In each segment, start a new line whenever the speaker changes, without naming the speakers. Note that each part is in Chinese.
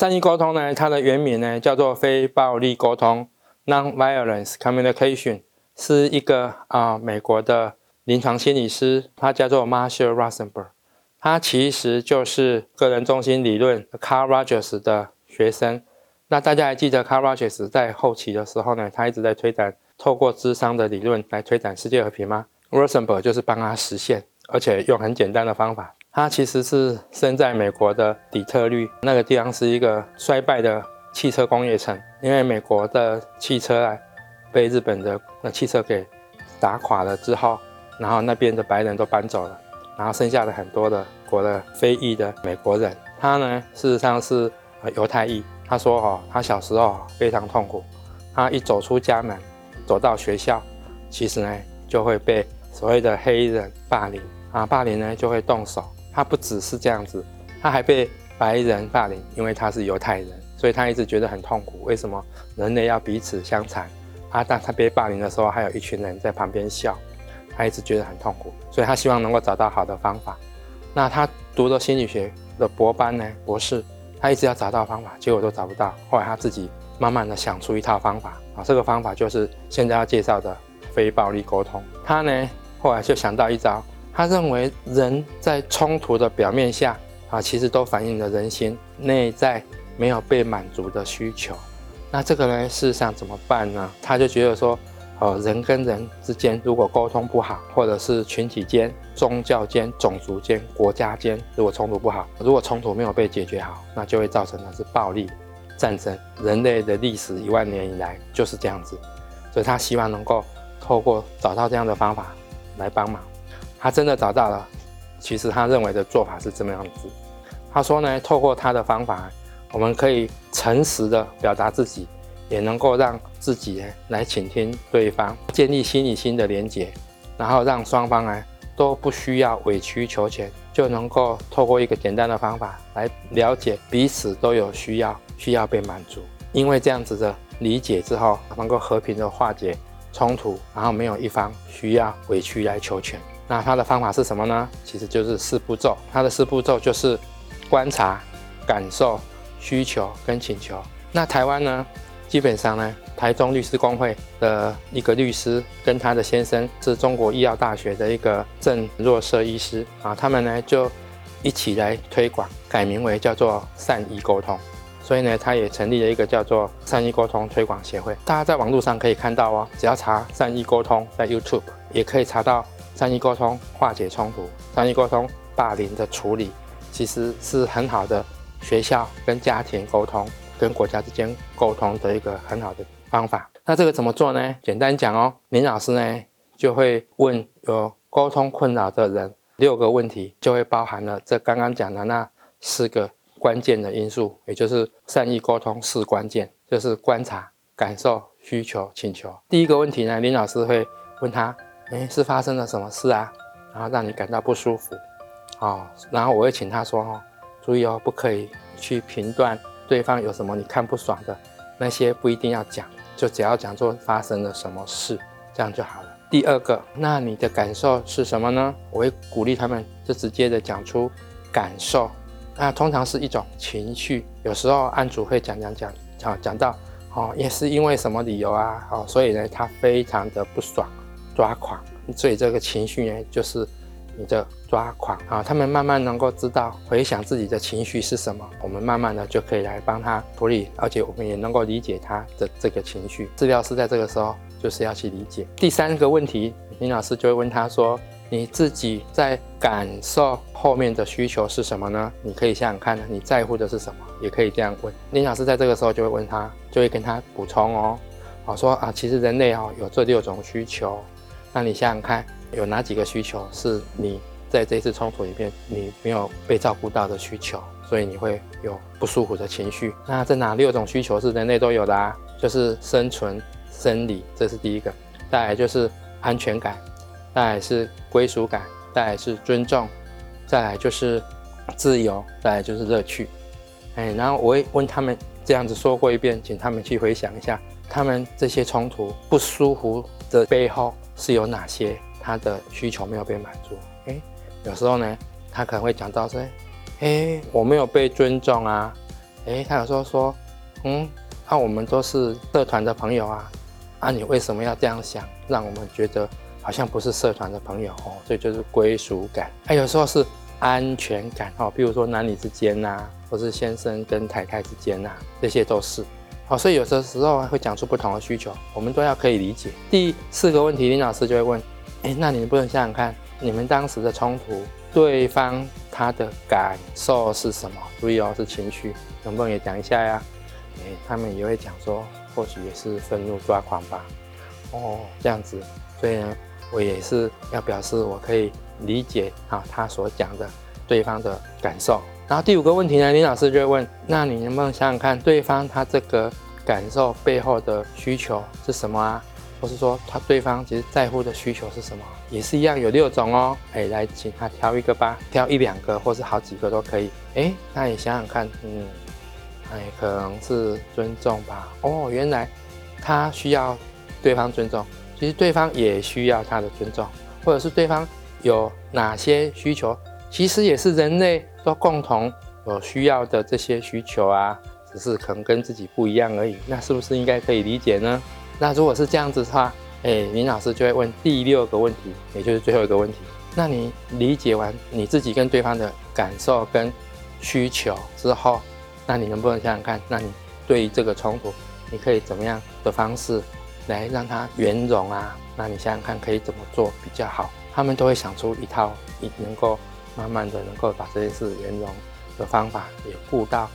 善意沟通呢，它的原名呢叫做非暴力沟通 （Non-Violence Communication），是一个啊美国的临床心理师，他叫做 Marshall Rosenberg。他其实就是个人中心理论 Carl Rogers 的学生。那大家还记得 Carl Rogers 在后期的时候呢，他一直在推展透过智商的理论来推展世界和平吗？Rosenberg 就是帮他实现，而且用很简单的方法。他其实是生在美国的底特律，那个地方是一个衰败的汽车工业城，因为美国的汽车啊被日本的那汽车给打垮了之后，然后那边的白人都搬走了，然后剩下的很多的国的非裔的美国人，他呢事实上是犹太裔。他说哦，他小时候非常痛苦，他一走出家门，走到学校，其实呢就会被所谓的黑人霸凌啊，霸凌呢就会动手。他不只是这样子，他还被白人霸凌，因为他是犹太人，所以他一直觉得很痛苦。为什么人类要彼此相残？啊，当他被霸凌的时候，还有一群人在旁边笑，他一直觉得很痛苦，所以他希望能够找到好的方法。那他读了心理学的博班呢，博士，他一直要找到方法，结果都找不到。后来他自己慢慢的想出一套方法啊，这个方法就是现在要介绍的非暴力沟通。他呢，后来就想到一招。他认为人在冲突的表面下啊，其实都反映了人心内在没有被满足的需求。那这个呢，事实上怎么办呢？他就觉得说，呃，人跟人之间如果沟通不好，或者是群体间、宗教间、种族间、国家间，如果冲突不好，如果冲突没有被解决好，那就会造成的是暴力、战争。人类的历史一万年以来就是这样子，所以他希望能够透过找到这样的方法来帮忙。他真的找到了，其实他认为的做法是这么样子。他说呢，透过他的方法，我们可以诚实的表达自己，也能够让自己来倾听对方，建立心与心的连结，然后让双方呢都不需要委曲求全，就能够透过一个简单的方法来了解彼此都有需要，需要被满足。因为这样子的理解之后，能够和平的化解冲突，然后没有一方需要委屈来求全。那他的方法是什么呢？其实就是四步骤。他的四步骤就是观察、感受、需求跟请求。那台湾呢，基本上呢，台中律师公会的一个律师跟他的先生是中国医药大学的一个郑若瑟医师啊，他们呢就一起来推广，改名为叫做善意沟通。所以呢，他也成立了一个叫做善意沟通推广协会。大家在网络上可以看到哦，只要查善意沟通，在 YouTube 也可以查到。善意沟通化解冲突，善意沟通霸凌的处理，其实是很好的学校跟家庭沟通、跟国家之间沟通的一个很好的方法。那这个怎么做呢？简单讲哦，林老师呢就会问有沟通困扰的人六个问题，就会包含了这刚刚讲的那四个关键的因素，也就是善意沟通是关键，就是观察、感受、需求、请求。第一个问题呢，林老师会问他。哎，是发生了什么事啊？然后让你感到不舒服，哦，然后我会请他说哦，注意哦，不可以去评断对方有什么你看不爽的，那些不一定要讲，就只要讲做发生了什么事，这样就好了。第二个，那你的感受是什么呢？我会鼓励他们就直接的讲出感受，那通常是一种情绪，有时候案主会讲讲讲，好讲到哦，也是因为什么理由啊，哦，所以呢，他非常的不爽。抓狂，所以这个情绪呢，就是你的抓狂啊。他们慢慢能够知道回想自己的情绪是什么，我们慢慢的就可以来帮他处理，而且我们也能够理解他的这个情绪。治疗师在这个时候就是要去理解。第三个问题，林老师就会问他说：“你自己在感受后面的需求是什么呢？你可以想想看，你在乎的是什么？也可以这样问。”林老师在这个时候就会问他，就会跟他补充哦，好说啊，其实人类哦有这六种需求。那你想想看，有哪几个需求是你在这次冲突里面你没有被照顾到的需求，所以你会有不舒服的情绪？那这哪六种需求是人类都有的啊？就是生存、生理，这是第一个；再来就是安全感，再来是归属感，再来是尊重，再来就是自由，再来就是乐趣。哎，然后我会问他们这样子说过一遍，请他们去回想一下，他们这些冲突不舒服的背后。是有哪些他的需求没有被满足？哎，有时候呢，他可能会讲到说，哎，我没有被尊重啊，诶，他有时候说，嗯，那我们都是社团的朋友啊，啊，你为什么要这样想，让我们觉得好像不是社团的朋友哦？这就是归属感。还有时候是安全感哦，比如说男女之间呐，或是先生跟太太之间呐，这些都是。好，所以有的时候会讲出不同的需求，我们都要可以理解。第四个问题，林老师就会问，哎，那你能不能想想看，你们当时的冲突，对方他的感受是什么？注意哦，是情绪，能不能也讲一下呀？哎，他们也会讲说，或许也是愤怒抓狂吧。哦，这样子，所以呢，我也是要表示我可以理解啊，他所讲的对方的感受。然后第五个问题呢，林老师就问：那你能不能想想看，对方他这个感受背后的需求是什么啊？或是说他对方其实在乎的需求是什么？也是一样有六种哦。哎，来，请他挑一个吧，挑一两个或是好几个都可以。哎，那你想想看，嗯，哎，可能是尊重吧。哦，原来他需要对方尊重，其实对方也需要他的尊重，或者是对方有哪些需求？其实也是人类都共同有需要的这些需求啊，只是可能跟自己不一样而已。那是不是应该可以理解呢？那如果是这样子的话，哎，林老师就会问第六个问题，也就是最后一个问题。那你理解完你自己跟对方的感受跟需求之后，那你能不能想想看，那你对于这个冲突，你可以怎么样的方式来让它圆融啊？那你想想看，可以怎么做比较好？他们都会想出一套你能够。慢慢的能够把这件事圆融的方法也顾到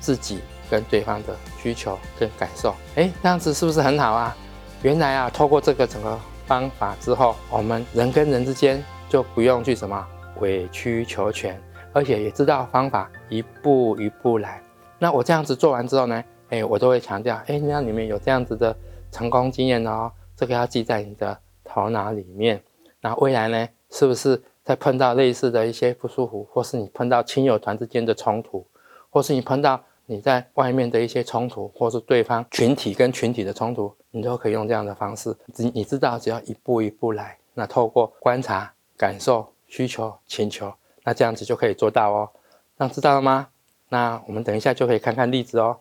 自己跟对方的需求跟感受，哎，这样子是不是很好啊？原来啊，透过这个整个方法之后，我们人跟人之间就不用去什么委曲求全，而且也知道方法一步一步来。那我这样子做完之后呢，哎，我都会强调，哎，那你们有这样子的成功经验哦，这个要记在你的头脑里面。那未来呢，是不是？在碰到类似的一些不舒服，或是你碰到亲友团之间的冲突，或是你碰到你在外面的一些冲突，或是对方群体跟群体的冲突，你都可以用这样的方式。你你知道，只要一步一步来，那透过观察、感受、需求、请求，那这样子就可以做到哦。那知道了吗？那我们等一下就可以看看例子哦。